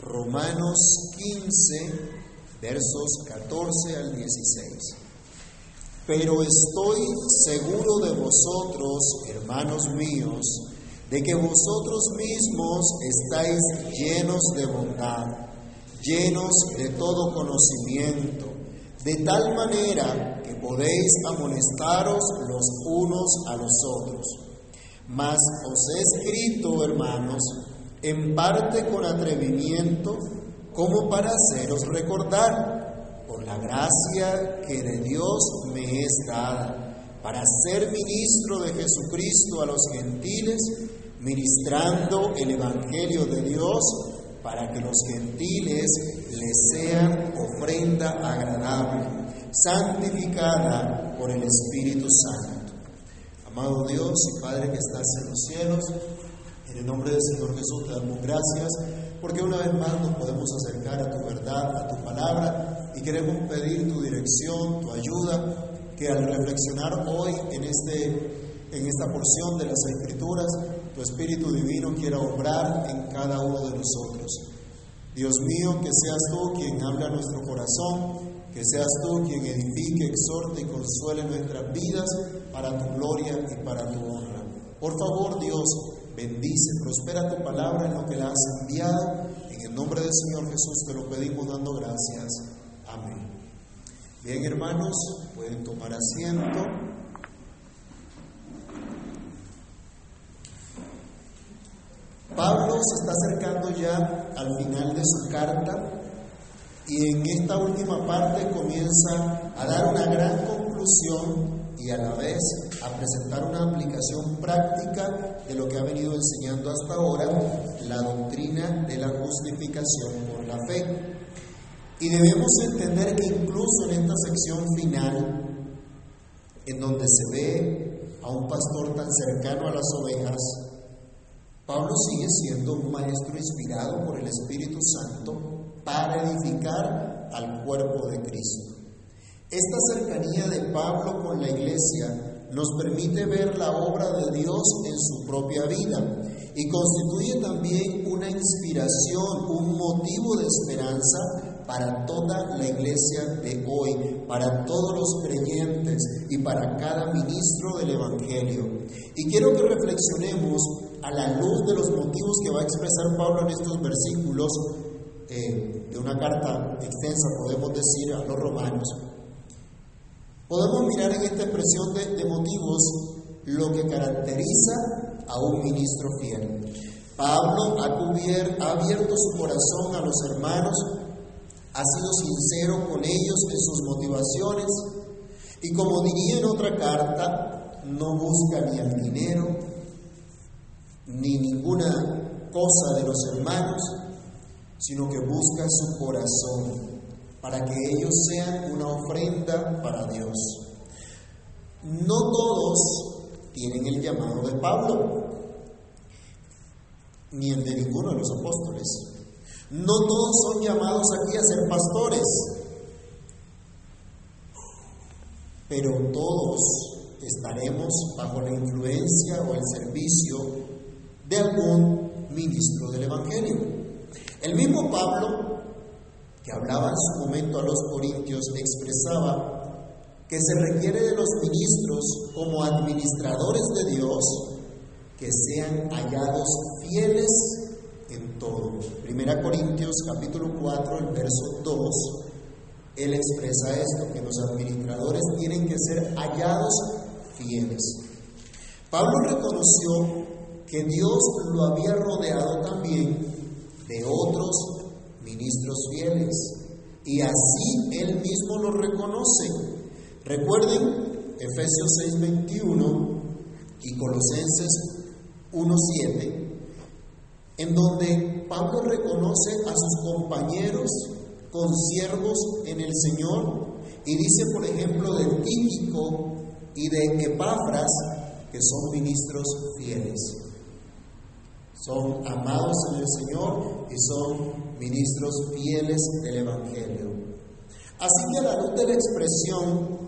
Romanos 15, versos 14 al 16. Pero estoy seguro de vosotros, hermanos míos, de que vosotros mismos estáis llenos de bondad, llenos de todo conocimiento, de tal manera que podéis amonestaros los unos a los otros. Mas os he escrito, hermanos, en parte con atrevimiento, como para haceros recordar, por la gracia que de Dios me es dada, para ser ministro de Jesucristo a los gentiles, ministrando el Evangelio de Dios, para que los gentiles les sean ofrenda agradable, santificada por el Espíritu Santo. Amado Dios y Padre que estás en los cielos, en el nombre del Señor Jesús te damos gracias porque una vez más nos podemos acercar a tu verdad, a tu palabra y queremos pedir tu dirección, tu ayuda, que al reflexionar hoy en, este, en esta porción de las Escrituras, tu Espíritu Divino quiera obrar en cada uno de nosotros. Dios mío, que seas tú quien habla a nuestro corazón, que seas tú quien edifique, exhorte y consuele nuestras vidas para tu gloria y para tu honra. Por favor, Dios, bendice, prospera tu palabra en lo que la has enviado. En el nombre del Señor Jesús te lo pedimos dando gracias. Amén. Bien, hermanos, pueden tomar asiento. Pablo se está acercando ya al final de su carta y en esta última parte comienza a dar una gran conclusión y a la vez a presentar una aplicación práctica de lo que ha venido enseñando hasta ahora, la doctrina de la justificación por la fe. Y debemos entender que incluso en esta sección final, en donde se ve a un pastor tan cercano a las ovejas, Pablo sigue siendo un maestro inspirado por el Espíritu Santo para edificar al cuerpo de Cristo. Esta cercanía de Pablo con la iglesia nos permite ver la obra de Dios en su propia vida y constituye también una inspiración, un motivo de esperanza para toda la iglesia de hoy, para todos los creyentes y para cada ministro del Evangelio. Y quiero que reflexionemos a la luz de los motivos que va a expresar Pablo en estos versículos eh, de una carta extensa, podemos decir, a los romanos Podemos mirar en esta expresión de, motivos lo que caracteriza a un ministro fiel. Pablo ha, abierto su corazón a los hermanos, ha sido sincero con ellos en sus motivaciones y como diría en otra carta, no busca ni el dinero ni ninguna cosa de los hermanos, sino que busca su corazón para que ellos sean una ofrenda para Dios. No todos tienen el llamado de Pablo, ni el de ninguno de los apóstoles. No todos son llamados aquí a ser pastores, pero todos estaremos bajo la influencia o el servicio de algún ministro del Evangelio. El mismo Pablo que hablaba en su momento a los corintios, expresaba que se requiere de los ministros como administradores de Dios que sean hallados fieles en todo. Primera Corintios capítulo 4, el verso 2, él expresa esto, que los administradores tienen que ser hallados fieles. Pablo reconoció que Dios lo había rodeado también de otros ministros fieles. Y así él mismo lo reconoce. Recuerden Efesios 6:21 y Colosenses 1:7, en donde Pablo reconoce a sus compañeros consiervos en el Señor y dice, por ejemplo, de Tíquico y de Epafras, que son ministros fieles. Son amados en el Señor y son ministros fieles del Evangelio. Así que a la luz de la expresión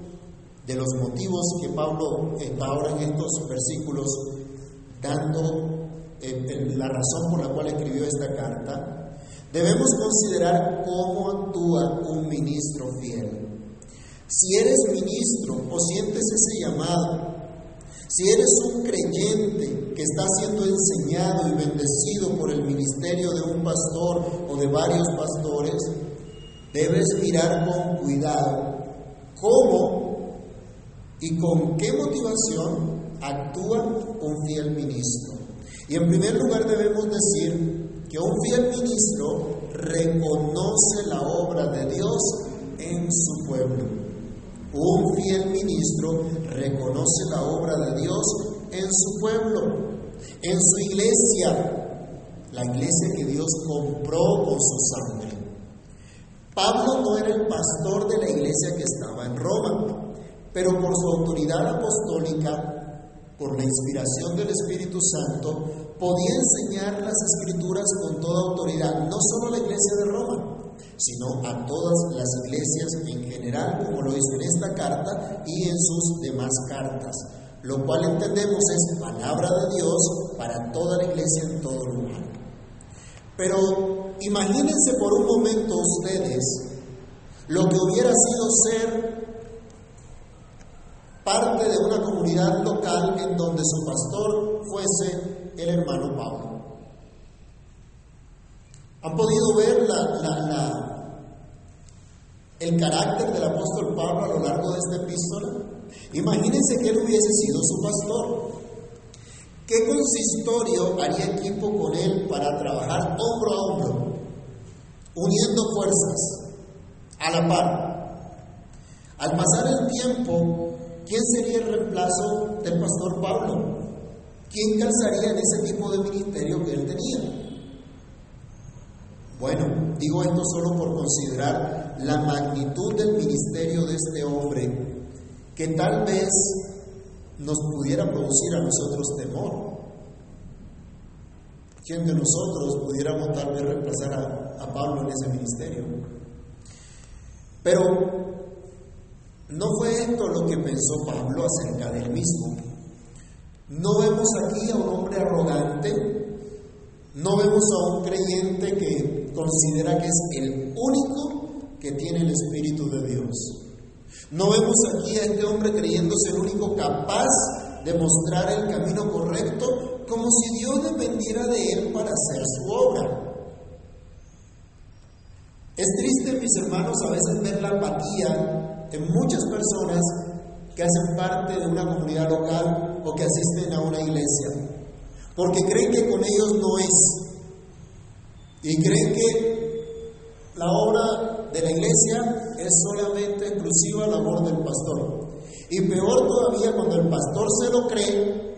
de los motivos que Pablo está ahora en estos versículos dando eh, la razón por la cual escribió esta carta, debemos considerar cómo actúa un ministro fiel. Si eres ministro o sientes ese llamado, si eres un creyente que está siendo enseñado y bendecido por el ministerio de un pastor o de varios pastores, debes mirar con cuidado cómo y con qué motivación actúa un fiel ministro. Y en primer lugar debemos decir que un fiel ministro reconoce la obra de Dios en su pueblo. Un fiel ministro reconoce la obra de Dios en su pueblo, en su iglesia, la iglesia que Dios compró con su sangre. Pablo no era el pastor de la iglesia que estaba en Roma, pero por su autoridad apostólica, por la inspiración del Espíritu Santo, podía enseñar las escrituras con toda autoridad, no solo a la iglesia de Roma, sino a todas las iglesias en general, como lo hizo en esta carta y en sus demás cartas, lo cual entendemos es palabra de Dios para toda la iglesia en todo lugar. Pero imagínense por un momento ustedes lo que hubiera sido ser parte de una comunidad local en donde su pastor fuese el hermano Pablo. ¿Han podido ver el carácter del apóstol Pablo a lo largo de esta epístola? Imagínense que él hubiese sido su pastor. ¿Qué consistorio haría equipo con él para trabajar hombro a hombro, uniendo fuerzas, a la par? Al pasar el tiempo, ¿quién sería el reemplazo del pastor Pablo? ¿Quién calzaría en ese tipo de ministerio que él tenía? Bueno, digo esto solo por considerar la magnitud del ministerio de este hombre, que tal vez nos pudiera producir a nosotros temor. ¿Quién de nosotros pudiéramos tal vez reemplazar a, a Pablo en ese ministerio? Pero no fue esto lo que pensó Pablo acerca del mismo. No vemos aquí a un hombre arrogante, no vemos a un creyente que considera que es el único que tiene el Espíritu de Dios. No vemos aquí a este hombre creyéndose el único capaz de mostrar el camino correcto, como si Dios dependiera de él para hacer su obra. Es triste, mis hermanos, a veces ver la apatía en muchas personas que hacen parte de una comunidad local o que asisten a una iglesia, porque creen que con ellos no es, y creen que la obra de la iglesia es solamente exclusiva labor del pastor. Y peor todavía cuando el pastor se lo cree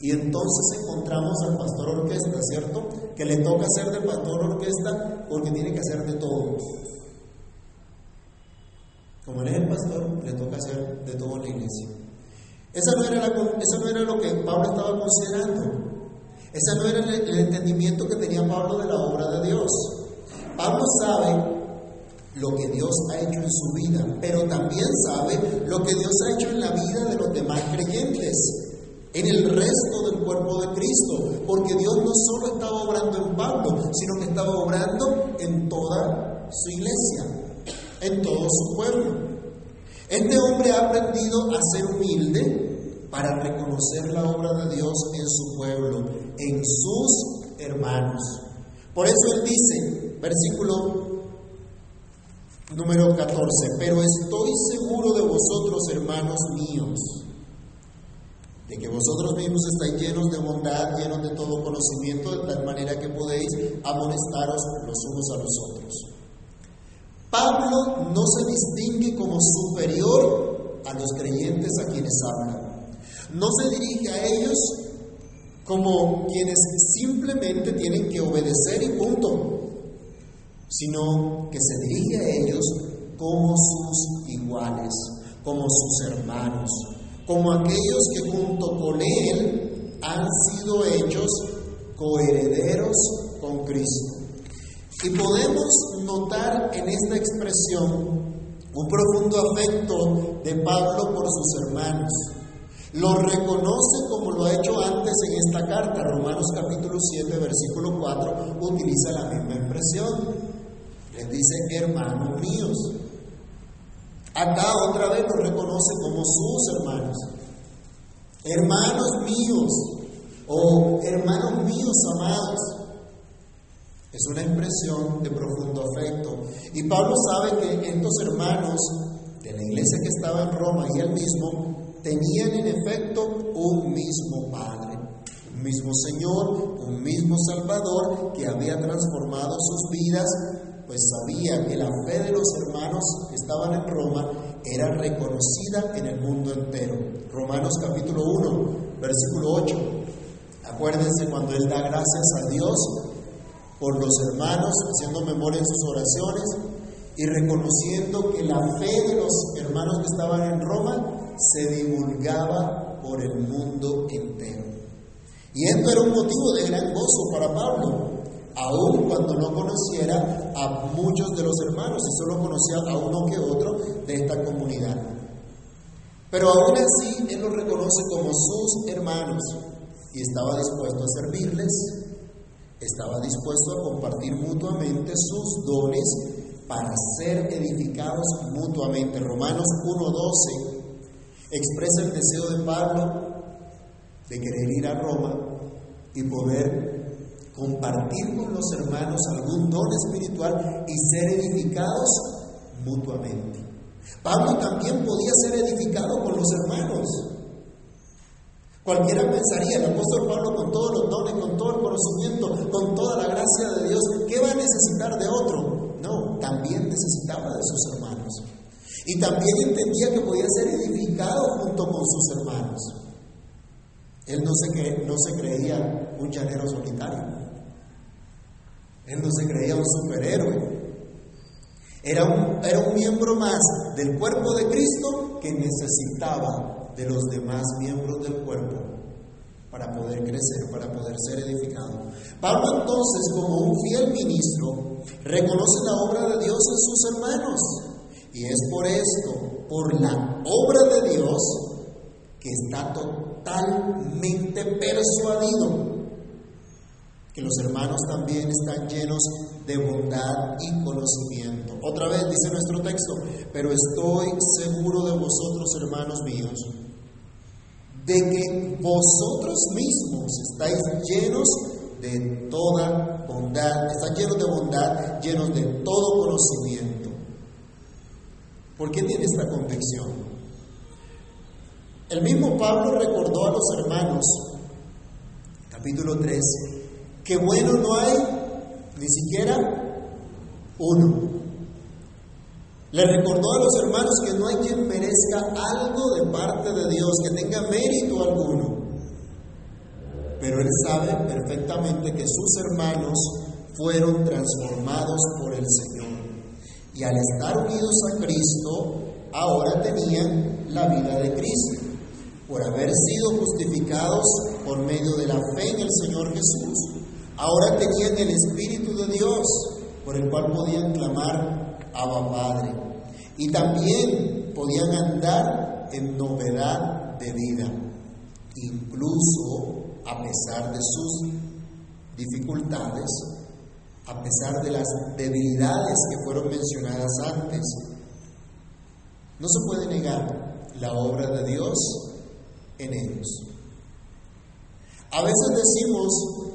y entonces encontramos al pastor orquesta, ¿cierto? Que le toca hacer de pastor orquesta porque tiene que hacer de todo. Como él es el pastor, le toca hacer de todo la iglesia. Esa no era, eso no era lo que Pablo estaba considerando. Ese no era el, entendimiento que tenía Pablo de la obra de Dios. Pablo sabe lo que Dios ha hecho en su vida, pero también sabe lo que Dios ha hecho en la vida de los demás creyentes, en el resto del cuerpo de Cristo, porque Dios no solo estaba obrando en Pablo, sino que estaba obrando en toda su iglesia, en todo su pueblo. Este hombre ha aprendido a ser humilde para reconocer la obra de Dios en su pueblo en sus hermanos. Por eso él dice, versículo número 14, pero estoy seguro de vosotros, hermanos míos, de que vosotros mismos estáis llenos de bondad, llenos de todo conocimiento, de tal manera que podéis amonestaros los unos a los otros. Pablo no se distingue como superior a los creyentes a quienes habla. No se dirige a ellos como quienes simplemente tienen que obedecer y punto, sino que se dirige a ellos como sus iguales, como sus hermanos, como aquellos que junto con Él han sido hechos coherederos con Cristo. Y podemos notar en esta expresión un profundo afecto de Pablo por sus hermanos Lo reconoce como lo ha hecho antes en esta carta. Romanos capítulo 7, versículo 4 utiliza la misma expresión. Les dice, hermanos míos. Acá otra vez lo reconoce como sus hermanos. Hermanos míos o hermanos míos amados. Es una expresión de profundo afecto. Y Pablo sabe que estos hermanos de la iglesia que estaba en Roma y él mismo tenían en efecto un mismo Padre, un mismo Señor, un mismo Salvador que había transformado sus vidas, pues sabía que la fe de los hermanos que estaban en Roma era reconocida en el mundo entero. Romanos capítulo 1, versículo 8. Acuérdense cuando Él da gracias a Dios por los hermanos, haciendo memoria en sus oraciones y reconociendo que la fe de los hermanos que estaban en Roma se divulgaba por el mundo entero. Y esto era un motivo de gran gozo para Pablo, aun cuando no conociera a muchos de los hermanos y solo conocía a uno que otro de esta comunidad. Pero aún así, él los reconoce como sus hermanos y estaba dispuesto a servirles, estaba dispuesto a compartir mutuamente sus dones para ser edificados mutuamente. Romanos 1.12 expresa el deseo de Pablo de querer ir a Roma y poder compartir con los hermanos algún don espiritual y ser edificados mutuamente. Pablo también podía ser edificado con los hermanos. Cualquiera pensaría, el apóstol Pablo con todos los dones, con todo el conocimiento, con toda la gracia de Dios, ¿qué va a necesitar de otro? No, también necesitaba de sus hermanos. Y también entendía que podía ser edificado junto con sus hermanos. Él no se, no se creía un llanero solitario. Él no se creía un superhéroe. Era un, era un miembro más del cuerpo de Cristo que necesitaba de los demás miembros del cuerpo para poder crecer, para poder ser edificado. Pablo entonces, como un fiel ministro, reconoce la obra de Dios en sus hermanos y es por esto, por la obra de Dios, que está totalmente persuadido que los hermanos también están llenos de bondad y conocimiento. Otra vez dice nuestro texto, pero estoy seguro de vosotros, hermanos míos, de que vosotros mismos estáis llenos de toda bondad, están llenos de bondad, llenos de todo conocimiento. ¿Por qué tiene esta convicción? El mismo Pablo recordó a los hermanos, capítulo 3, que bueno no hay ni siquiera uno. Le recordó a los hermanos que no hay quien merezca algo de parte de Dios, que tenga mérito alguno. Pero él sabe perfectamente que sus hermanos fueron transformados por el Señor. Y al estar unidos a Cristo, ahora tenían la vida de Cristo, por haber sido justificados por medio de la fe en el Señor Jesús. Ahora tenían el Espíritu de Dios, por el cual podían clamar Abba Padre. Y también podían andar en novedad de vida, incluso a pesar de sus dificultades, a pesar de las debilidades que fueron mencionadas antes. No se puede negar la obra de Dios en ellos. A veces decimos,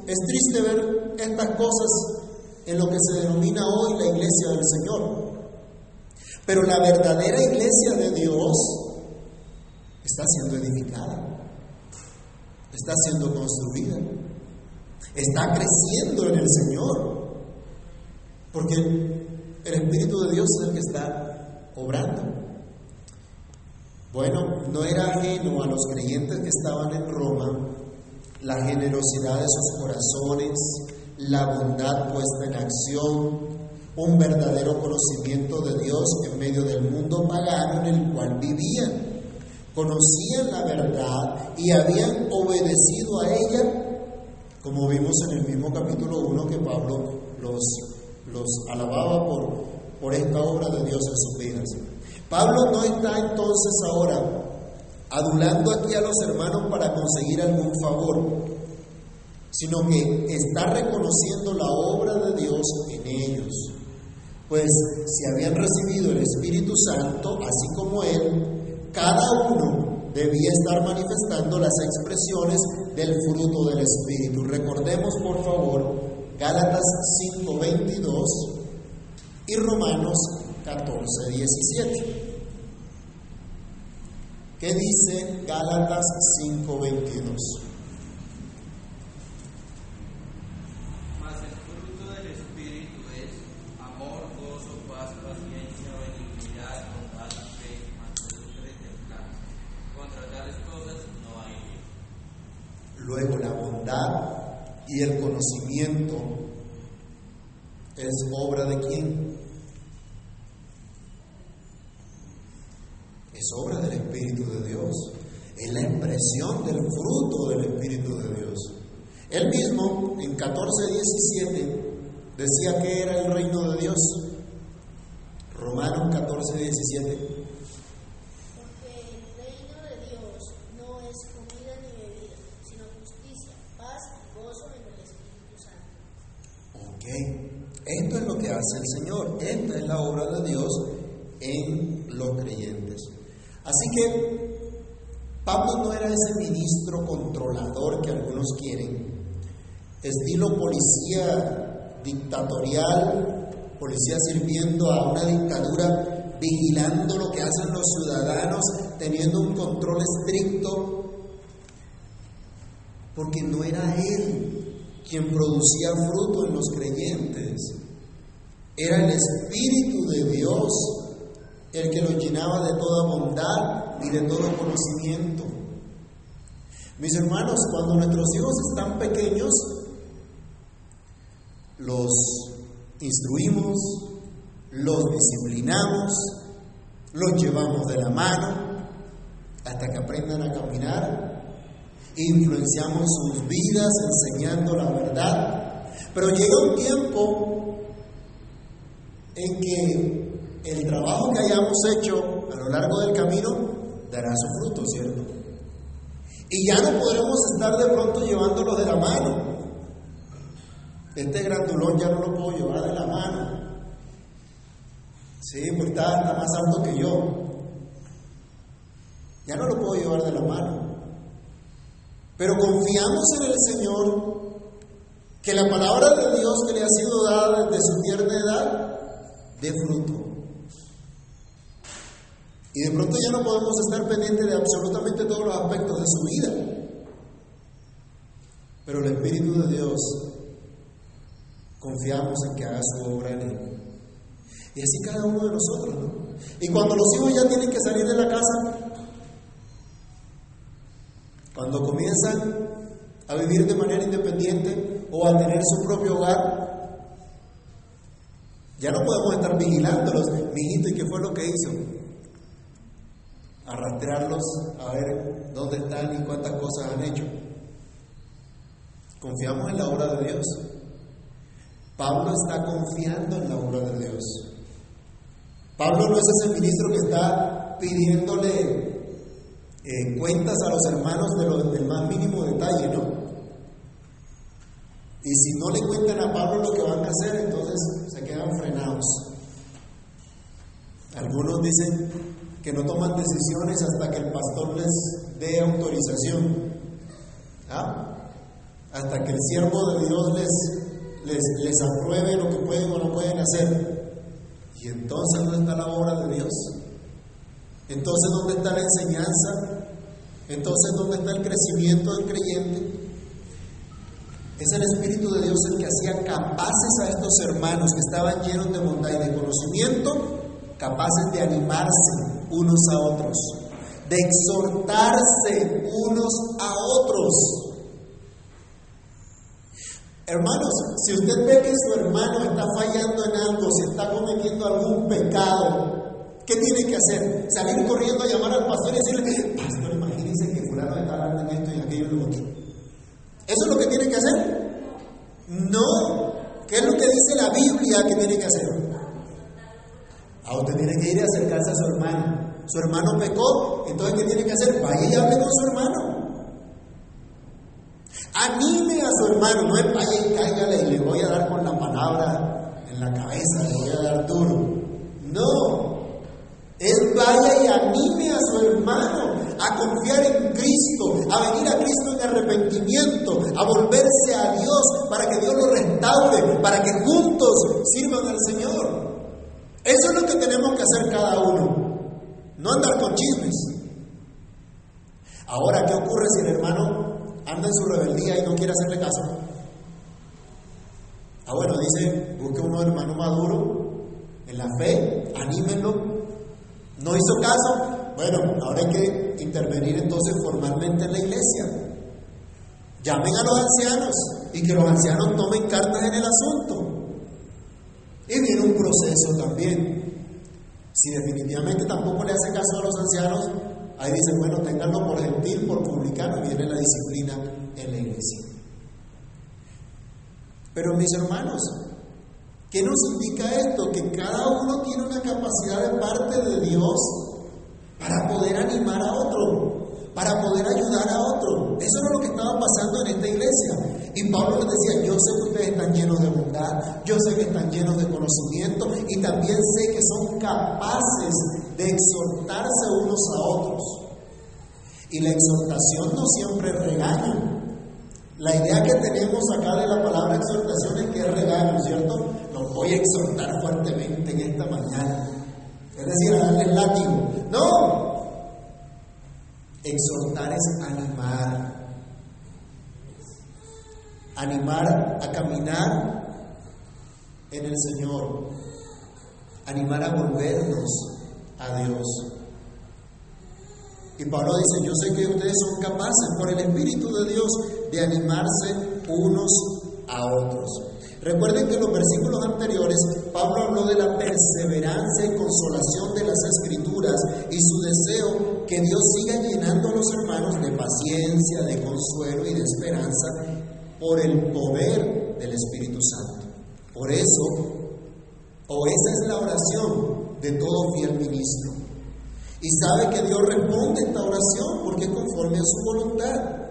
es triste ver estas cosas en lo que se denomina hoy la iglesia del Señor, pero la verdadera iglesia de Dios está siendo edificada, está siendo construida, está creciendo en el Señor. Porque el Espíritu de Dios es el que está obrando. Bueno, no era ajeno a los creyentes que estaban en Roma la generosidad de sus corazones, la bondad puesta en acción, un verdadero conocimiento de Dios en medio del mundo pagano en el cual vivían. Conocían la verdad y habían obedecido a ella, como vimos en el mismo capítulo 1 que Pablo los los alababa por, por esta obra de Dios en sus vidas. Pablo no está entonces ahora adulando aquí a los hermanos para conseguir algún favor, sino que está reconociendo la obra de Dios en ellos. Pues si habían recibido el Espíritu Santo, así como Él, cada uno debía estar manifestando las expresiones del fruto del Espíritu. Recordemos, por favor, Gálatas 5:22 y Romanos 14:17. ¿Qué dice Gálatas 5:22? Luego la bondad y el conocimiento es obra de quién? Es obra del Espíritu de Dios. Es la expresión del fruto del Espíritu de Dios. Él mismo en 14:17 decía que era el reino de Dios. Romanos 14:17. Esto es lo que hace el Señor, esta es la obra de Dios en los creyentes. Así que Pablo no era ese ministro controlador que algunos quieren, estilo policía dictatorial, policía sirviendo a una dictadura, vigilando lo que hacen los ciudadanos, teniendo un control estricto, porque no era él quien producía fruto en los creyentes. Era el Espíritu de Dios el que los llenaba de toda bondad y de todo conocimiento. Mis hermanos, cuando nuestros hijos están pequeños, los instruimos, los disciplinamos, los llevamos de la mano hasta que aprendan a caminar influenciamos sus vidas enseñando la verdad, pero llega un tiempo en que el trabajo que hayamos hecho a lo largo del camino dará su fruto, ¿cierto? Y ya no podremos estar de pronto llevándolos de la mano. Este grandulón ya no lo puedo llevar de la mano. Sí, porque está, está más alto que yo. Ya no lo puedo llevar de la mano. Pero confiamos en el Señor que la palabra de Dios que le ha sido dada desde su tierna edad dé fruto. Y de pronto ya no podemos estar pendientes de absolutamente todos los aspectos de su vida. Pero el Espíritu de Dios confiamos en que haga su obra en él. Y así cada uno de nosotros, ¿no? Y cuando los hijos ya tienen que salir de la casa, cuando comienzan a vivir de manera independiente o a tener su propio hogar, ya no podemos estar vigilándolos. Mijito, ¿y qué fue lo que hizo? Arrastrarlos a ver dónde están y cuántas cosas han hecho. Confiamos en la obra de Dios. Pablo está confiando en la obra de Dios. Pablo no es ese ministro que está pidiéndole eh, cuentas a los hermanos de del más mínimo detalle, ¿no? Y si no le cuentan a Pablo lo que van a hacer, entonces se quedan frenados. Algunos dicen que no toman decisiones hasta que el pastor les dé autorización. ¿Ah? Hasta que el siervo de Dios les, les, apruebe lo que pueden o no pueden hacer. Y entonces, ¿dónde está la obra de Dios? Entonces, ¿dónde está la enseñanza? Entonces, ¿dónde está el crecimiento del creyente? Es el Espíritu de Dios el que hacía capaces a estos hermanos que estaban llenos de bondad y de conocimiento, capaces de animarse unos a otros, de exhortarse unos a otros. Hermanos, si usted ve que su hermano está fallando en algo, si está cometiendo algún pecado, ¿Qué tiene que hacer? Salir corriendo a llamar al pastor y decirle, pastor, imagínense que fulano está hablando en esto y aquello y lo otro. ¿Eso es lo que tiene que hacer? No. ¿Qué es lo que dice la Biblia que tiene que hacer? A usted tiene que ir a acercarse a su hermano. Su hermano pecó, entonces ¿qué tiene que hacer? Vaya y hable con su hermano. Anime a su hermano, no es vaya y cáigale y le voy a dar con la palabra en la cabeza, le voy a dar duro. No, él vaya y anime a su hermano a confiar en Cristo, a venir a Cristo en arrepentimiento, a volverse a Dios para que Dios lo restaure, para que juntos sirvan al Señor. Eso es lo que tenemos que hacer cada uno, no andar con chismes. Ahora, ¿qué ocurre si el hermano anda en su rebeldía y no quiere hacerle caso? Ah, bueno, dice, busque un hermano maduro en la fe, anímenlo, ¿No hizo caso? Bueno, ahora hay que intervenir entonces formalmente en la iglesia. Llamen a los ancianos y que los ancianos tomen cartas en el asunto. Y viene un proceso también. Si definitivamente tampoco le hace caso a los ancianos, ahí dice, bueno, ténganlo por gentil, por publicano, viene la disciplina en la iglesia. Pero mis hermanos, ¿Qué nos indica esto? Que cada uno tiene una capacidad de parte de Dios para poder animar a otro, para poder ayudar a otro. Eso es lo que estaba pasando en esta iglesia. Y Pablo les decía, yo sé que ustedes están llenos de bondad, yo sé que están llenos de conocimiento y también sé que son capaces de exhortarse unos a otros. Y la exhortación no siempre es regaño. La idea que tenemos acá de la palabra exhortación es que es regaño, ¿cierto? Los voy a exhortar fuertemente en esta mañana. Es decir, a darle látigo. No. Exhortar es animar. Animar a caminar en el Señor. Animar a volvernos a Dios. Y Pablo dice, yo sé que ustedes son capaces por el Espíritu de Dios de animarse unos a otros. Recuerden que en los versículos anteriores Pablo habló de la perseverancia y consolación de las escrituras y su deseo que Dios siga llenando a los hermanos de paciencia, de consuelo y de esperanza por el poder del Espíritu Santo. Por eso, o esa es la oración de todo fiel ministro. Y sabe que Dios responde esta oración porque conforme a su voluntad.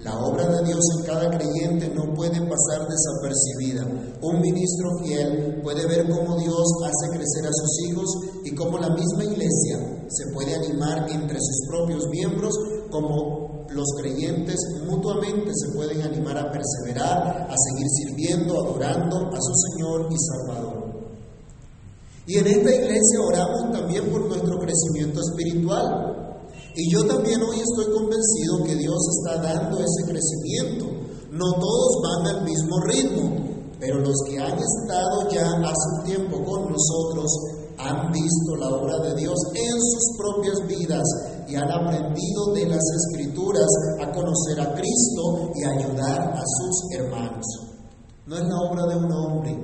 La obra de Dios en cada creyente no puede pasar desapercibida. Un ministro fiel puede ver cómo Dios hace crecer a sus hijos y cómo la misma iglesia se puede animar entre sus propios miembros, como los creyentes mutuamente se pueden animar a perseverar, a seguir sirviendo, adorando a su Señor y Salvador. Y en esta iglesia oramos también por nuestro crecimiento espiritual. Y yo también hoy estoy convencido que Dios está dando ese crecimiento. No todos van al mismo ritmo, pero los que han estado ya hace un tiempo con nosotros han visto la obra de Dios en sus propias vidas y han aprendido de las escrituras a conocer a Cristo y ayudar a sus hermanos. No es la obra de un hombre,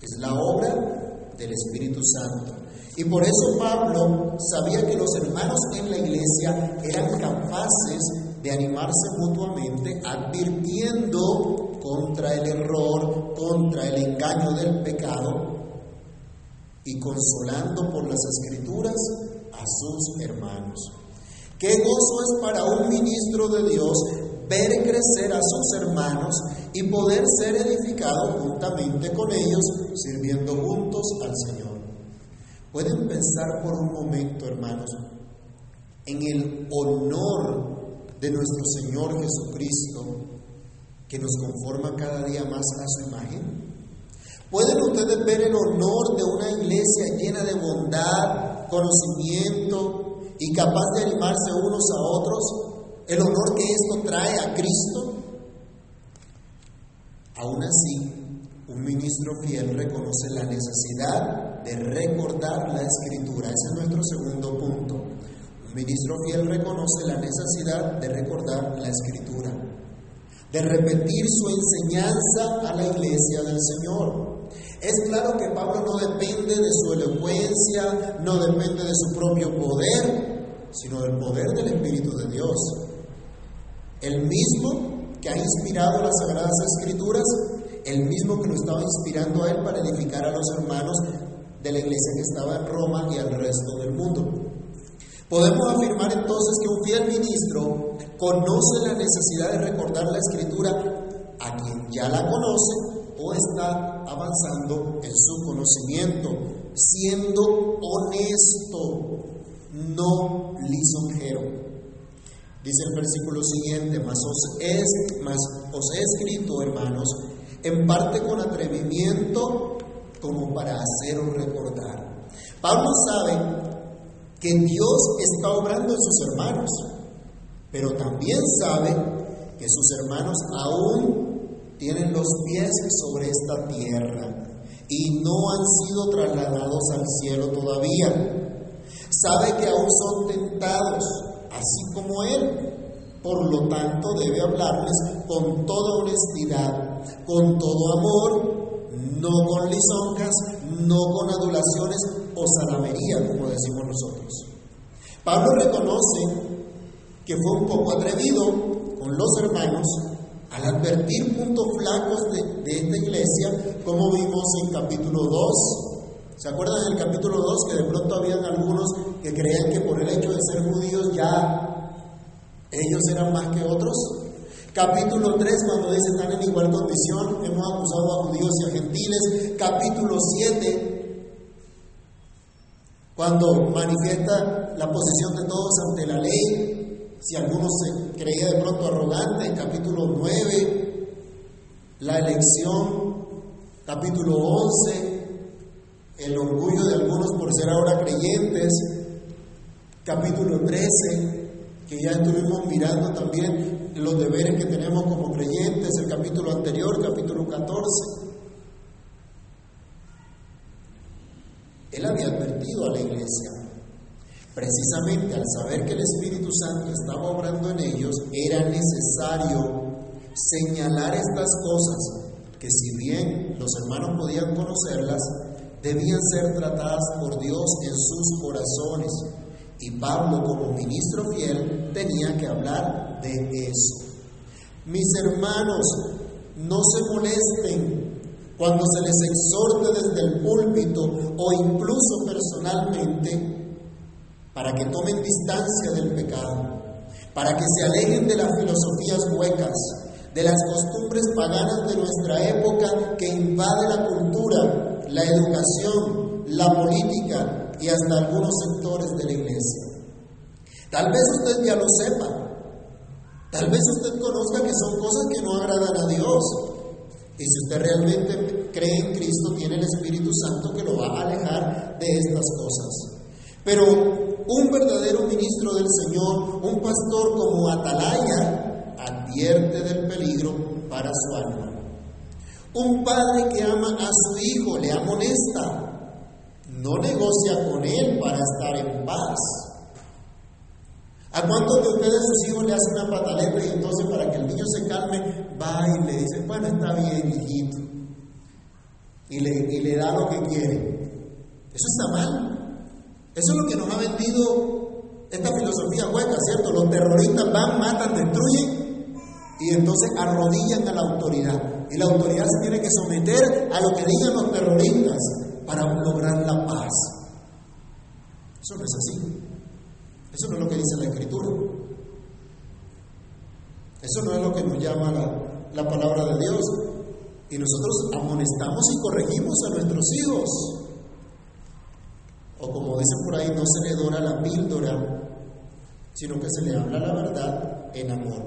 es la obra del Espíritu Santo. Y por eso Pablo sabía que los hermanos en la iglesia eran capaces de animarse mutuamente, advirtiendo contra el error, contra el engaño del pecado y consolando por las escrituras a sus hermanos. Qué gozo es para un ministro de Dios ver crecer a sus hermanos y poder ser edificado juntamente con ellos, sirviendo juntos al Señor. Pueden pensar por un momento, hermanos, en el honor de nuestro Señor Jesucristo, que nos conforma cada día más a su imagen. ¿Pueden ustedes ver el honor de una iglesia llena de bondad, conocimiento y capaz de animarse unos a otros? ¿El honor que esto trae a Cristo? Aún así, un ministro fiel reconoce la necesidad de recordar la escritura. Ese es nuestro segundo punto. Un ministro fiel reconoce la necesidad de recordar la escritura, de repetir su enseñanza a la iglesia del Señor. Es claro que Pablo no depende de su elocuencia, no depende de su propio poder, sino del poder del Espíritu de Dios. El mismo que ha inspirado las Sagradas Escrituras, el mismo que lo estaba inspirando a él para edificar a los hermanos de la iglesia que estaba en Roma y al resto del mundo. Podemos afirmar entonces que un fiel ministro conoce la necesidad de recordar la escritura a quien ya la conoce o está avanzando en su conocimiento, siendo honesto, no lisonjero. Dice el versículo siguiente, mas os, es, mas os he escrito, hermanos, en parte con atrevimiento, como para haceros recordar. Pablo sabe que Dios está obrando en sus hermanos, pero también sabe que sus hermanos aún tienen los pies sobre esta tierra y no han sido trasladados al cielo todavía. Sabe que aún son tentados, así como Él. Por lo tanto, debe hablarles con toda honestidad, con todo amor, no con lisonjas, no con adulaciones o salamería, como decimos nosotros. Pablo reconoce que fue un poco atrevido con los hermanos al advertir puntos flacos de, de esta iglesia, como vimos en capítulo 2. ¿Se acuerdan del capítulo 2 que de pronto habían algunos que creían que por el hecho de ser judíos ya ellos eran más que otros? Capítulo 3, cuando dice están en igual condición, hemos acusado a judíos y a gentiles. Capítulo 7, cuando manifiesta la posición de todos ante la ley, si alguno se creía de pronto arrogante, capítulo 9, la elección, capítulo 11, el orgullo de algunos por ser ahora creyentes, capítulo 13, que ya estuvimos mirando también los deberes que tenemos como creyentes, el capítulo anterior, capítulo 14. Él había advertido a la iglesia Precisamente al saber que el Espíritu Santo estaba obrando en ellos, era necesario señalar estas cosas que si bien los hermanos podían conocerlas, debían ser tratadas por Dios en sus corazones. Y Pablo como ministro fiel tenía que hablar de eso. Mis hermanos, no se molesten cuando se les exhorte desde el púlpito o incluso personalmente para que tomen distancia del pecado, para que se alejen de las filosofías huecas, de las costumbres paganas de nuestra época que invade la cultura, la educación, la política y hasta algunos sectores de la iglesia. Tal vez usted ya lo sepa, tal vez usted conozca que son cosas que no agradan a Dios. Y si usted realmente cree en Cristo, tiene el Espíritu Santo que lo va a alejar de estas cosas. Pero un verdadero ministro del Señor, un pastor como Atalaya, advierte del peligro para su alma. Un padre que ama a su hijo le amonesta, no negocia con él para estar en paz. ¿A cuántos de ustedes sus hijos le hacen una pataleta y entonces para que el niño se calme, va y le dice, bueno, está bien, hijito? Y le, y le da lo que quiere. Eso está mal. Eso es lo que nos ha vendido esta filosofía hueca, ¿cierto? Los terroristas van, matan, destruyen y entonces arrodillan a la autoridad. Y la autoridad se tiene que someter a lo que digan los terroristas para lograr la paz. Eso no es así. Eso no es lo que dice la Escritura. Eso no es lo que nos llama la, la palabra de Dios. Y nosotros amonestamos y corregimos a nuestros hijos. O como dicen por ahí, no se le dora la píldora, sino que se le habla la verdad en amor.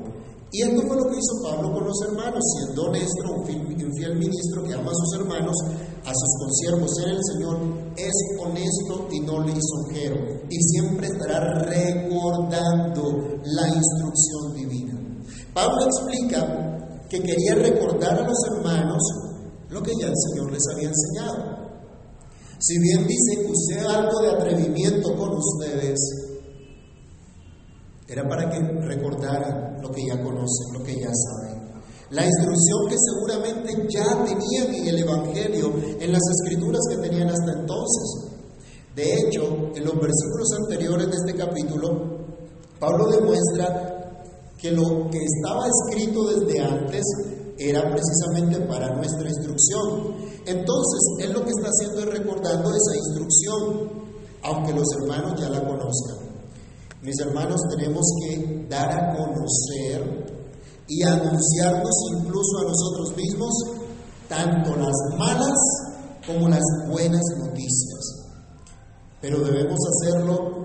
Y esto fue lo que hizo Pablo con los hermanos, siendo honesto, un fiel ministro que ama a sus hermanos, a sus consiervos en el Señor, es honesto y no lisonjero, y siempre estará recordando la instrucción divina. Pablo explica que quería recordar a los hermanos lo que ya el Señor les había enseñado. Si bien dice que usé algo de atrevimiento con ustedes, era para que recordaran lo que ya conocen, lo que ya saben. La instrucción que seguramente ya tenían en el Evangelio, en las escrituras que tenían hasta entonces. De hecho, en los versículos anteriores de este capítulo, Pablo demuestra que lo que estaba escrito desde antes era precisamente para nuestra instrucción. Entonces, él lo que está haciendo es recordando esa instrucción, aunque los hermanos ya la conozcan. Mis hermanos, tenemos que dar a conocer y anunciarnos incluso a nosotros mismos tanto las malas como las buenas noticias. Pero debemos hacerlo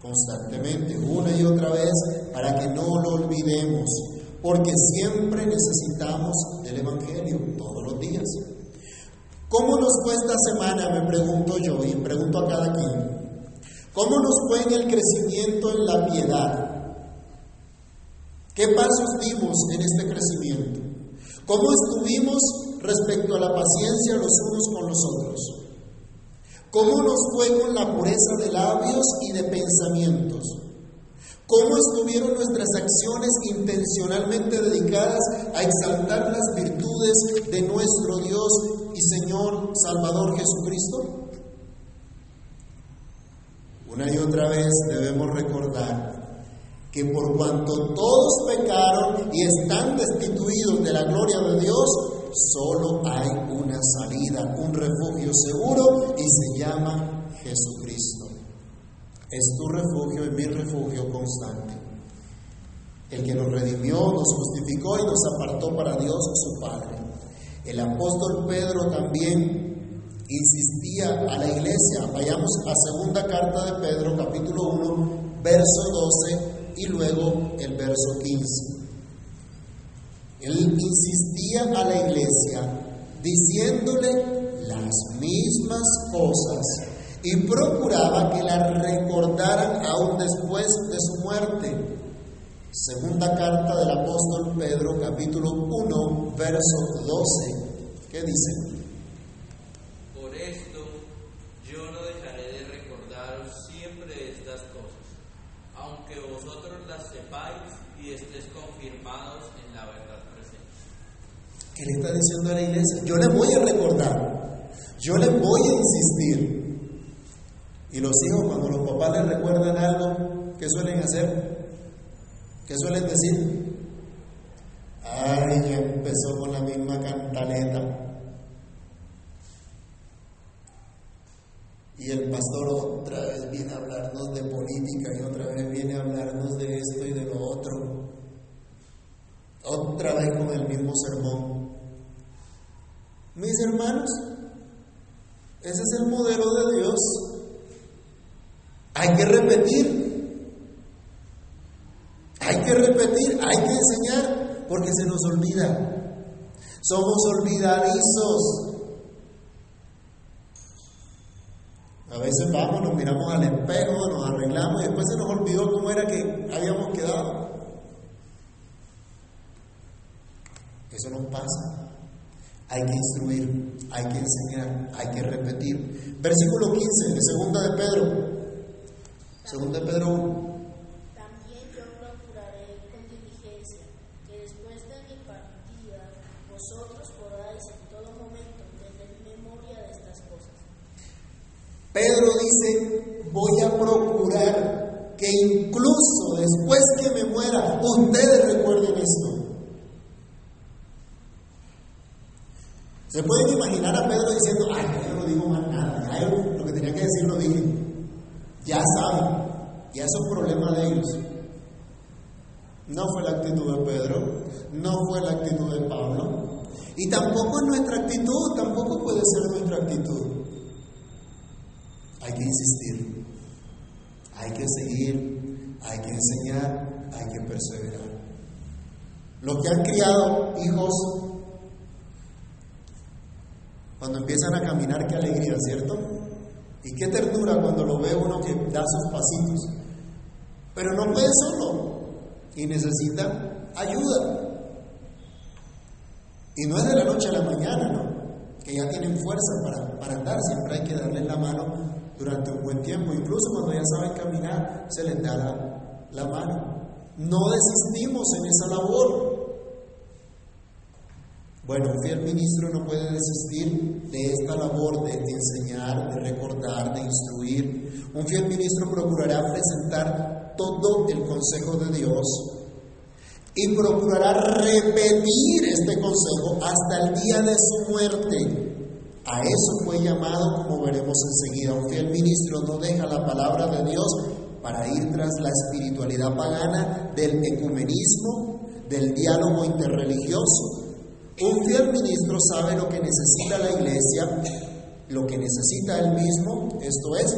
constantemente, una y otra vez, para que no lo olvidemos, porque siempre necesitamos del Evangelio todos los días. ¿Cómo nos fue esta semana? Me pregunto yo y pregunto a cada quien. ¿Cómo nos fue en el crecimiento en la piedad? ¿Qué pasos dimos en este crecimiento? ¿Cómo estuvimos respecto a la paciencia los unos con los otros? ¿Cómo nos fue con la pureza de labios y de pensamientos? ¿Cómo estuvieron nuestras acciones intencionalmente dedicadas a exaltar las virtudes de nuestro Dios y Señor Salvador Jesucristo? Una y otra vez debemos recordar que por cuanto todos pecaron y están destituidos de la gloria de Dios, solo hay una salida, un refugio seguro y se llama Jesucristo. Es tu refugio y mi refugio constante. El que nos redimió, nos justificó y nos apartó para Dios su Padre. El apóstol Pedro también insistía a la iglesia. Vayamos a segunda carta de Pedro, capítulo 1, verso 12 y luego el verso 15. Él insistía a la iglesia diciéndole las mismas cosas y procuraba que la recordaran aún después de su muerte. Segunda carta del apóstol Pedro, capítulo 1, verso 12. ¿Qué dice? ¿Qué le está diciendo a la iglesia? Yo le voy a recordar, yo le voy a insistir. Y los hijos, cuando los papás les recuerdan algo, ¿qué suelen hacer? ¿Qué suelen decir? Ay, ya empezó con la misma cantaleta. Y el pastor otra vez viene a hablarnos de política y otra vez viene a hablarnos de esto y de lo otro. Otra vez con el mismo sermón. Mis hermanos, ese es el modelo de Dios. Hay que repetir. Hay que repetir, hay que enseñar, porque se nos olvida. Somos olvidadizos. A veces vamos, nos miramos al espejo, nos arreglamos y después se nos olvidó cómo era que habíamos quedado. Eso nos pasa. Hay que instruir, hay que enseñar, hay que repetir. Versículo 15 de segunda de Pedro. Segunda de Pedro 1. También yo procuraré con diligencia que después de mi partida vosotros podáis en todo momento tener memoria de estas cosas. Pedro dice, voy a procurar que incluso después que me muera, ustedes recuerden esto. Se pueden imaginar a Pedro diciendo, ay, yo no digo más nada, ya lo que tenía que decir lo dije. Ya saben, ya es un problema de ellos. No fue la actitud de Pedro, no fue la actitud de Pablo, y tampoco es nuestra actitud, tampoco puede ser nuestra actitud. Hay que insistir, hay que seguir, hay que enseñar, hay que perseverar. Los que han criado hijos cuando empiezan a caminar, qué alegría, ¿cierto? Y qué ternura cuando lo ve uno que da sus pasitos. Pero no puede solo y necesita ayuda. Y no es de la noche a la mañana, ¿no? Que ya tienen fuerza para, para andar, siempre hay que darles la mano durante un buen tiempo. Incluso cuando ya saben caminar, se les da la, la mano. No desistimos en esa labor. Bueno, un fiel ministro no puede desistir de esta labor de enseñar, de recordar, de instruir. Un fiel ministro procurará presentar todo el consejo de Dios y procurará repetir este consejo hasta el día de su muerte. A eso fue llamado, como veremos enseguida. Un fiel ministro no deja la palabra de Dios para ir tras la espiritualidad pagana del ecumenismo, del diálogo interreligioso. Un fiel ministro sabe lo que necesita la iglesia, lo que necesita él mismo, esto es,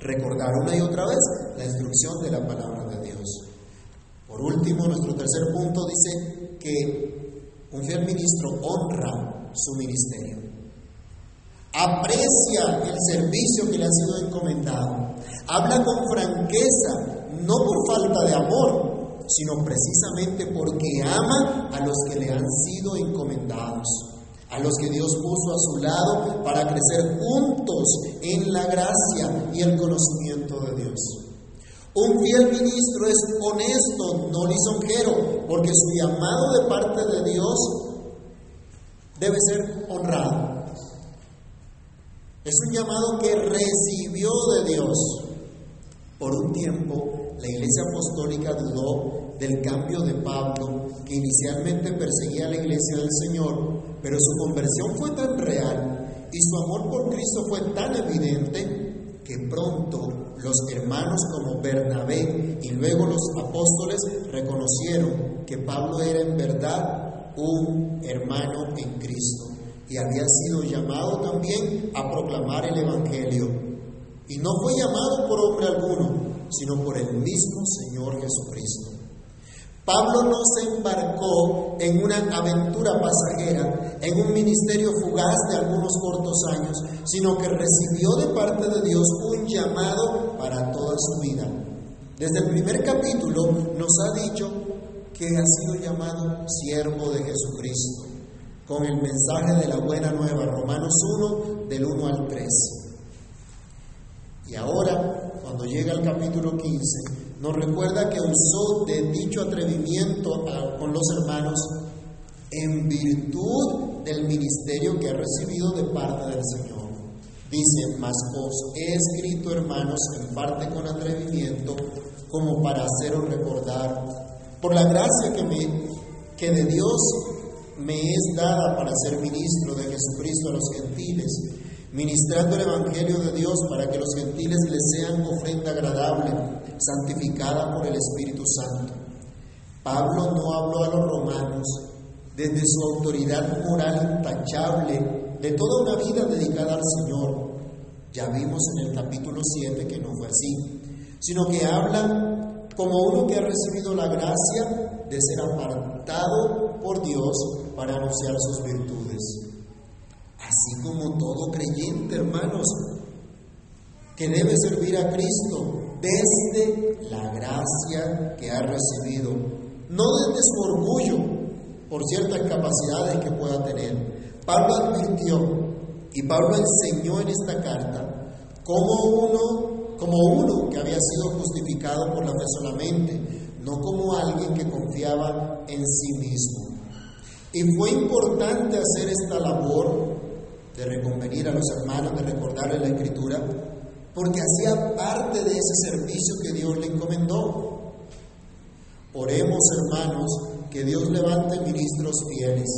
recordar una y otra vez la instrucción de la palabra de Dios. Por último, nuestro tercer punto dice que un fiel ministro honra su ministerio. Aprecia el servicio que le ha sido encomendado. Habla con franqueza, no por falta de amor, sino precisamente porque ama a los que le han sido encomendados, a los que Dios puso a su lado para crecer juntos en la gracia y el conocimiento de Dios. Un fiel ministro es honesto, no lisonjero, porque su llamado de parte de Dios debe ser honrado. Es un llamado que recibió de Dios. Por un tiempo, la iglesia apostólica dudó del cambio de Pablo, que inicialmente perseguía a la iglesia del Señor, pero su conversión fue tan real y su amor por Cristo fue tan evidente que pronto los hermanos como Bernabé y luego los apóstoles reconocieron que Pablo era en verdad un hermano en Cristo y había sido llamado también a proclamar el Evangelio. Y no fue llamado por hombre alguno, sino por el mismo Señor Jesucristo. Pablo no se embarcó en una aventura pasajera, en un ministerio fugaz de algunos cortos años, sino que recibió de parte de Dios un llamado para toda su vida. Desde el primer capítulo nos ha dicho que ha sido llamado siervo de Jesucristo, con el mensaje de la buena nueva, Romanos 1, del 1 al 3. Y ahora, cuando llega el capítulo 15, nos recuerda que usó de dicho atrevimiento con los hermanos en virtud del ministerio que ha recibido de parte del Señor. Dice, mas os he escrito, hermanos, en parte con atrevimiento, como para haceros recordar, por la gracia que, me, que de Dios me es dada para ser ministro de Jesucristo a los gentiles, ministrando el Evangelio de Dios para que los gentiles les sean ofrenda agradable, santificada por el Espíritu Santo. Pablo no habló a los romanos desde su autoridad moral intachable de toda una vida dedicada al Señor. Ya vimos en el capítulo 7 que no fue así, sino que habla como uno que ha recibido la gracia de ser apartado por Dios para anunciar sus virtudes. Así como todo creyente, hermanos, que debe servir a Cristo desde la gracia que ha recibido, no desde su orgullo por ciertas capacidades que pueda tener. Pablo advirtió y Pablo enseñó en esta carta como uno, como uno que había sido justificado por la fe solamente, no como alguien que confiaba en sí mismo. Y fue importante hacer esta labor de reconvenir a los hermanos, de recordarles la escritura, porque hacía parte de ese servicio que Dios le encomendó. Oremos, hermanos, que Dios levante ministros fieles,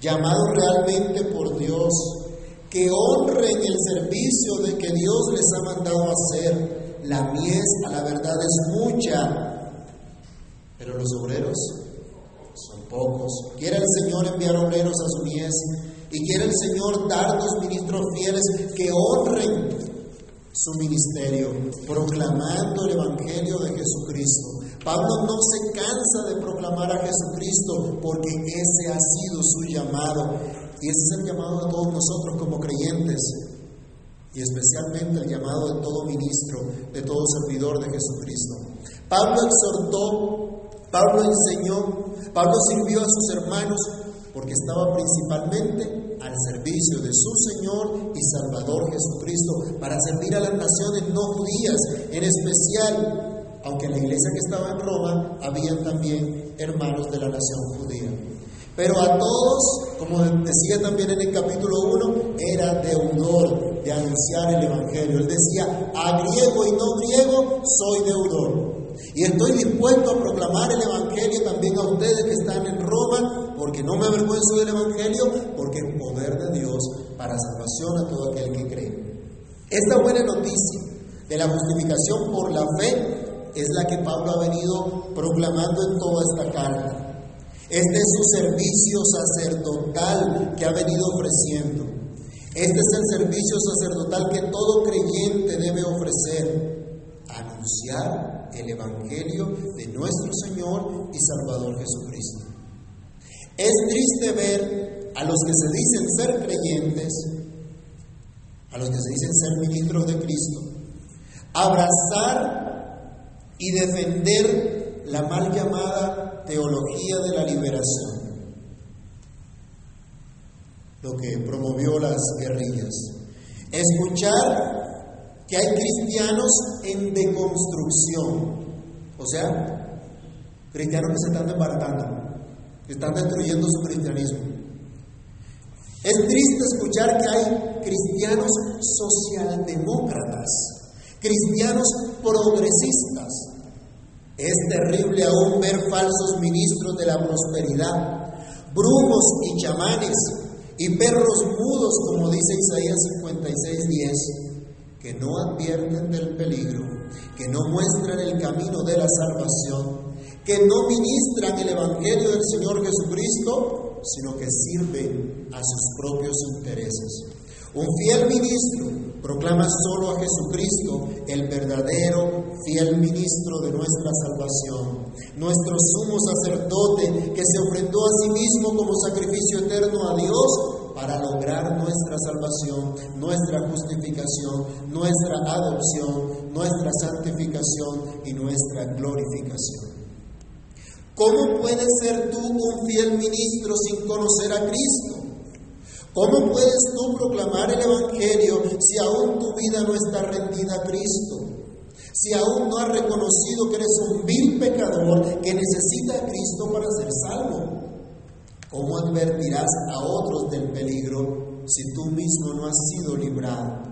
llamados realmente por Dios, que honren el servicio de que Dios les ha mandado hacer. La mies a la verdad es mucha, pero los obreros son pocos. Quiere el Señor enviar obreros a su mies y quiere el Señor darnos ministros fieles que honren su ministerio, proclamando el Evangelio de Jesucristo. Pablo no se cansa de proclamar a Jesucristo porque ese ha sido su llamado. Y ese es el llamado de todos nosotros como creyentes. Y especialmente el llamado de todo ministro, de todo servidor de Jesucristo. Pablo exhortó, Pablo enseñó, Pablo sirvió a sus hermanos porque estaba principalmente al servicio de su Señor y Salvador Jesucristo, para servir a las naciones no judías, en especial, aunque en la iglesia que estaba en Roma habían también hermanos de la nación judía. Pero a todos, como decía también en el capítulo 1, era deudor de anunciar el Evangelio. Él decía, a griego y no griego, soy deudor. Y estoy dispuesto a proclamar el Evangelio también a ustedes que están en Roma, no me avergüenzo del Evangelio, porque es poder de Dios para salvación a todo aquel que cree. Esta buena noticia de la justificación por la fe, es la que Pablo ha venido proclamando en toda esta carta. Este es su servicio sacerdotal que ha venido ofreciendo. Este es el servicio sacerdotal que todo creyente debe ofrecer, anunciar el Evangelio de nuestro Señor y Salvador Jesucristo. Es triste ver a los que se dicen ser creyentes, a los que se dicen ser ministros de Cristo, abrazar y defender la mal llamada teología de la liberación lo que promovió las guerrillas. Escuchar que hay cristianos en deconstrucción, o sea, cristianos que se están desbaratando, están destruyendo su cristianismo. Es triste escuchar que hay cristianos socialdemócratas, cristianos progresistas. Es terrible aún ver falsos ministros de la prosperidad, brujos y chamanes y perros mudos, como dice Isaías 56:10, que no advierten del peligro, que no muestran el camino de la salvación, que no ministran el Evangelio del Señor Jesucristo, sino que sirven a sus propios intereses. Un fiel ministro proclama solo a Jesucristo, el verdadero fiel ministro de nuestra salvación, nuestro sumo sacerdote que se ofrendó a sí mismo como sacrificio eterno a Dios para lograr nuestra salvación, nuestra justificación, nuestra adopción, nuestra santificación y nuestra glorificación. ¿Cómo puedes ser tú un fiel ministro sin conocer a Cristo? ¿Cómo puedes tú proclamar el Evangelio si aún tu vida no está rendida a Cristo? Si aún no has reconocido que eres un vil pecador que necesita a Cristo para ser salvo. ¿Cómo advertirás a otros del peligro si tú mismo no has sido librado?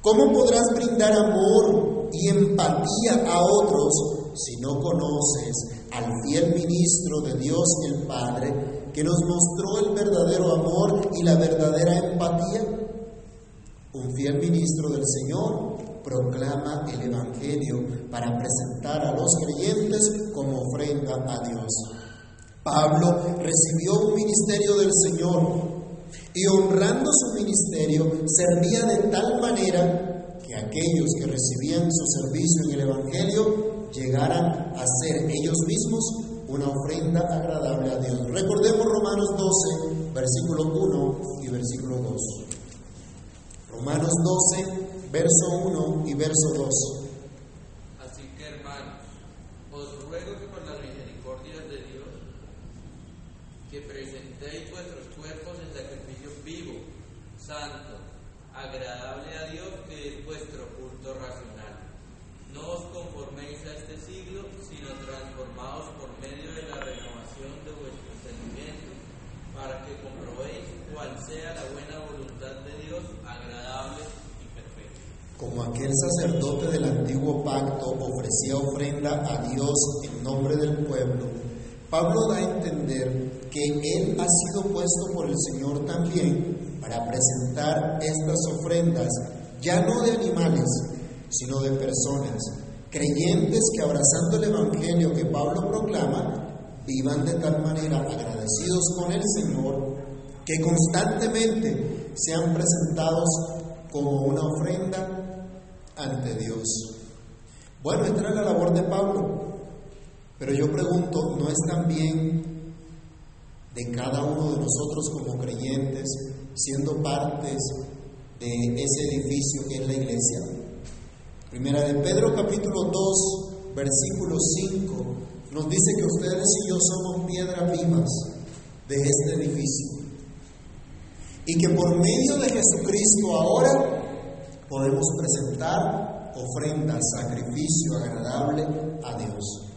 ¿Cómo podrás brindar amor y empatía a otros si no conoces al fiel ministro de Dios el Padre que nos mostró el verdadero amor y la verdadera empatía. Un fiel ministro del Señor proclama el Evangelio para presentar a los creyentes como ofrenda a Dios. Pablo recibió un ministerio del Señor y honrando su ministerio servía de tal manera que aquellos que recibían su servicio en el Evangelio llegaran a ser ellos mismos una ofrenda agradable a Dios. Recordemos Romanos 12, versículo 1 y versículo 2. Romanos 12, verso 1 y verso 2. Así que hermanos, os ruego que por las misericordias de Dios, que presentéis vuestros cuerpos en sacrificio vivo, santo, agradable a Dios, que es vuestro culto racional. No os conforméis a este siglo, sino transformaos por medio de la renovación de vuestro entendimiento, para que comprobéis cuál sea la buena voluntad de Dios, agradable y perfecta. Como aquel sacerdote del antiguo pacto ofrecía ofrenda a Dios en nombre del pueblo, Pablo da a entender que él ha sido puesto por el Señor también para presentar estas ofrendas, ya no de animales, sino de personas, creyentes que abrazando el Evangelio que Pablo proclama, vivan de tal manera agradecidos con el Señor, que constantemente sean presentados como una ofrenda ante Dios. Bueno, esta era la labor de Pablo, pero yo pregunto, ¿no es también de cada uno de nosotros como creyentes, siendo partes de ese edificio que es la iglesia? Primera de Pedro capítulo 2, versículo 5, nos dice que ustedes y yo somos piedras vivas de este edificio. Y que por medio de Jesucristo ahora podemos presentar ofrenda, sacrificio agradable a Dios.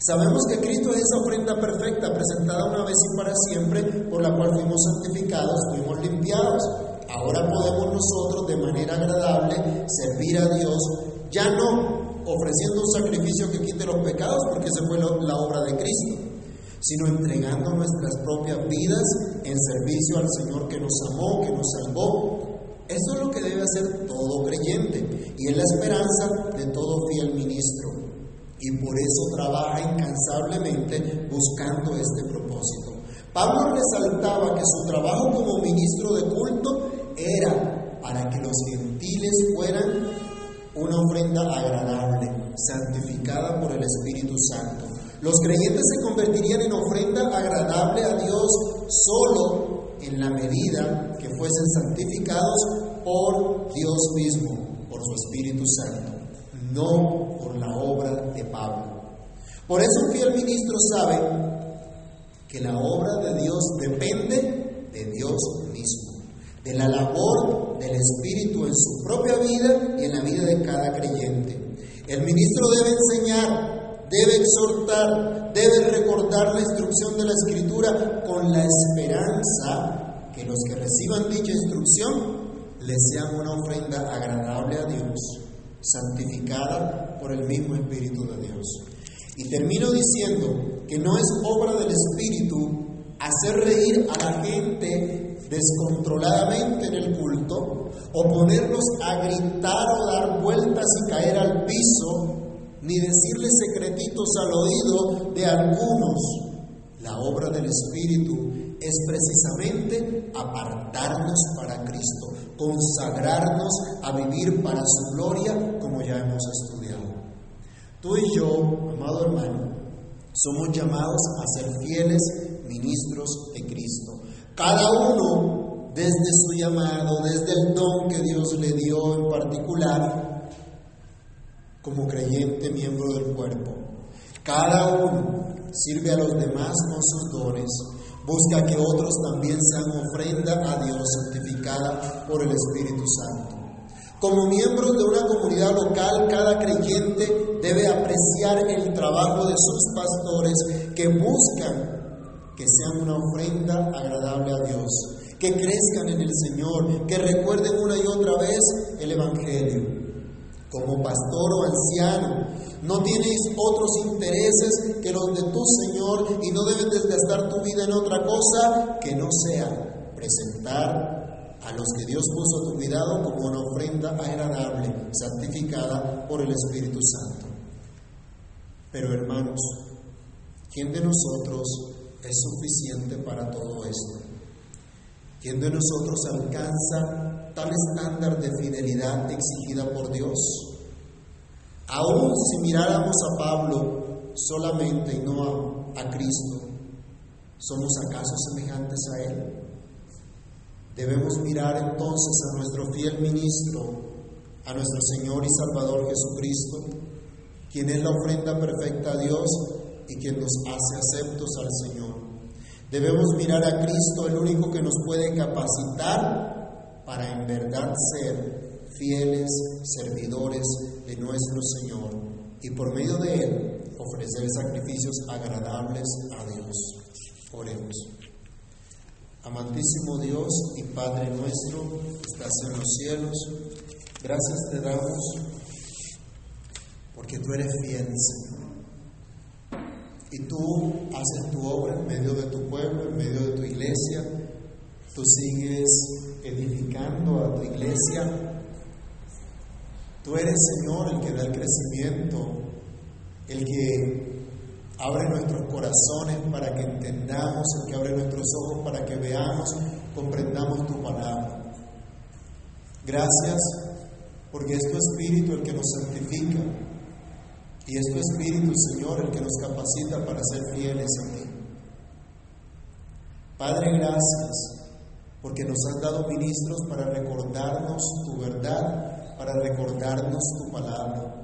Sabemos que Cristo es esa ofrenda perfecta, presentada una vez y para siempre, por la cual fuimos santificados, fuimos limpiados. Ahora podemos nosotros de manera agradable servir a Dios ya no ofreciendo un sacrificio que quite los pecados, porque esa fue la obra de Cristo, sino entregando nuestras propias vidas en servicio al Señor que nos amó, que nos salvó. Eso es lo que debe hacer todo creyente. y es la esperanza de todo fiel ministro. Y por eso trabaja incansablemente buscando este propósito. Pablo resaltaba que su trabajo como ministro de culto era para que los gentiles fueran una ofrenda agradable, santificada por el Espíritu Santo. Los creyentes se convertirían en ofrenda agradable a Dios solo en la medida que fuesen santificados por Dios mismo, por su Espíritu Santo, no por la obra de Pablo. Por eso un fiel ministro sabe que la obra de Dios depende de Dios mismo, de la labor del Espíritu en su propia vida y en la vida de cada creyente. El ministro debe enseñar, debe exhortar, debe recordar la instrucción de la Escritura con la esperanza que los que reciban dicha instrucción les sean una ofrenda agradable a Dios, santificada por el mismo Espíritu de Dios. Y termino diciendo que no es obra del Espíritu hacer reír a la gente descontroladamente en el culto o ponerlos a gritar o dar vueltas y caer al piso, ni decirles secretitos al oído de algunos. La obra del Espíritu es precisamente apartarnos para Cristo, consagrarnos a vivir para su gloria como ya hemos estudiado. Tú y yo, amado hermano, somos llamados a ser fieles ministros de Cristo. Cada uno, desde su llamado, desde el don que Dios le dio en particular, como creyente miembro del cuerpo. Cada uno sirve a los demás con sus dones. Busca que otros también sean ofrenda a Dios santificada por el Espíritu Santo. Como miembros de una comunidad local, cada creyente debe apreciar el trabajo de sus pastores que buscan que sean una ofrenda agradable a Dios, que crezcan en el Señor, que recuerden una y otra vez el Evangelio. Como pastor o anciano, no tienes otros intereses que los de tu Señor y no debes desgastar tu vida en otra cosa que no sea presentar a los que Dios puso a tu cuidado como una ofrenda agradable, santificada por el Espíritu Santo. Pero hermanos, ¿quién de nosotros es suficiente para todo esto? ¿Quién de nosotros alcanza tal estándar de fidelidad exigida por Dios? Aún si miráramos a Pablo solamente y no a, Cristo, ¿somos acaso semejantes a Él? Debemos mirar entonces a nuestro fiel ministro, a nuestro Señor y Salvador Jesucristo, quien es la ofrenda perfecta a Dios y quien nos hace aceptos al Señor. Debemos mirar a Cristo, el único que nos puede capacitar para en verdad ser fieles servidores de nuestro Señor y por medio de Él ofrecer sacrificios agradables a Dios. Oremos. Amantísimo Dios y Padre nuestro, estás en los cielos, gracias te damos porque tú eres fiel. Y tú haces tu obra en medio de tu pueblo, en medio de tu iglesia. Tú sigues edificando a tu iglesia. Tú eres, Señor, el que da el crecimiento, el que Abre nuestros corazones para que entendamos, el que abre nuestros ojos para que veamos, comprendamos tu palabra. Gracias porque es tu Espíritu el que nos santifica y es tu Espíritu, Señor, el que nos capacita para ser fieles a ti. Padre, gracias porque nos has dado ministros para recordarnos tu verdad, para recordarnos tu palabra.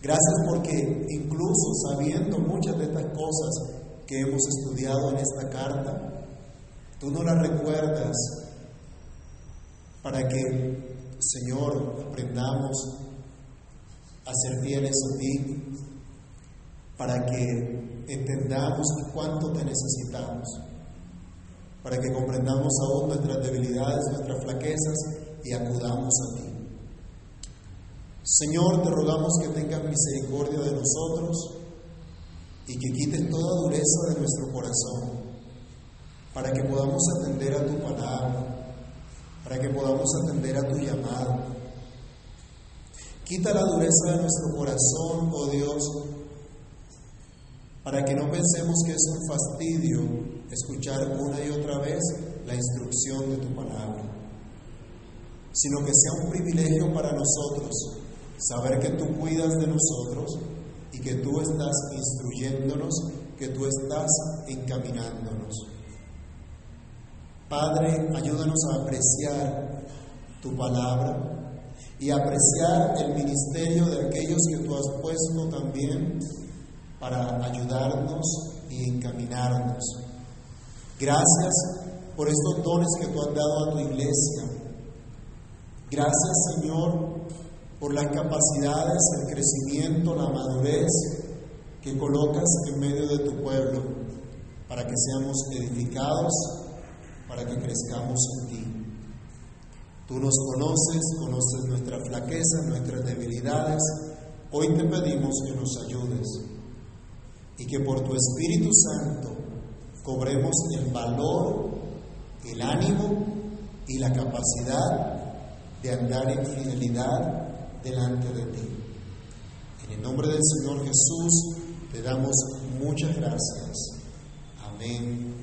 Gracias porque incluso sabiendo muchas de estas cosas que hemos estudiado en esta carta, tú no las recuerdas para que, Señor, aprendamos a ser fieles a ti, para que entendamos cuánto te necesitamos, para que comprendamos aún nuestras debilidades, nuestras flaquezas y acudamos a ti. Señor, te rogamos que tengas misericordia de nosotros y que quites toda dureza de nuestro corazón, para que podamos atender a tu palabra, para que podamos atender a tu llamado. Quita la dureza de nuestro corazón, oh Dios, para que no pensemos que es un fastidio escuchar una y otra vez la instrucción de tu palabra, sino que sea un privilegio para nosotros saber que tú cuidas de nosotros y que tú estás instruyéndonos, que tú estás encaminándonos. Padre, ayúdanos a apreciar tu palabra y apreciar el ministerio de aquellos que tú has puesto también para ayudarnos y encaminarnos. Gracias por estos dones que tú has dado a tu iglesia. Gracias Señor por las capacidades, el crecimiento, la madurez que colocas en medio de tu pueblo para que seamos edificados, para que crezcamos en ti. Tú nos conoces, conoces nuestras flaquezas, nuestras debilidades. Hoy te pedimos que nos ayudes y que por tu Espíritu Santo cobremos el valor, el ánimo y la capacidad de andar en fidelidad delante de ti. En el nombre del Señor Jesús te damos muchas gracias. Amén.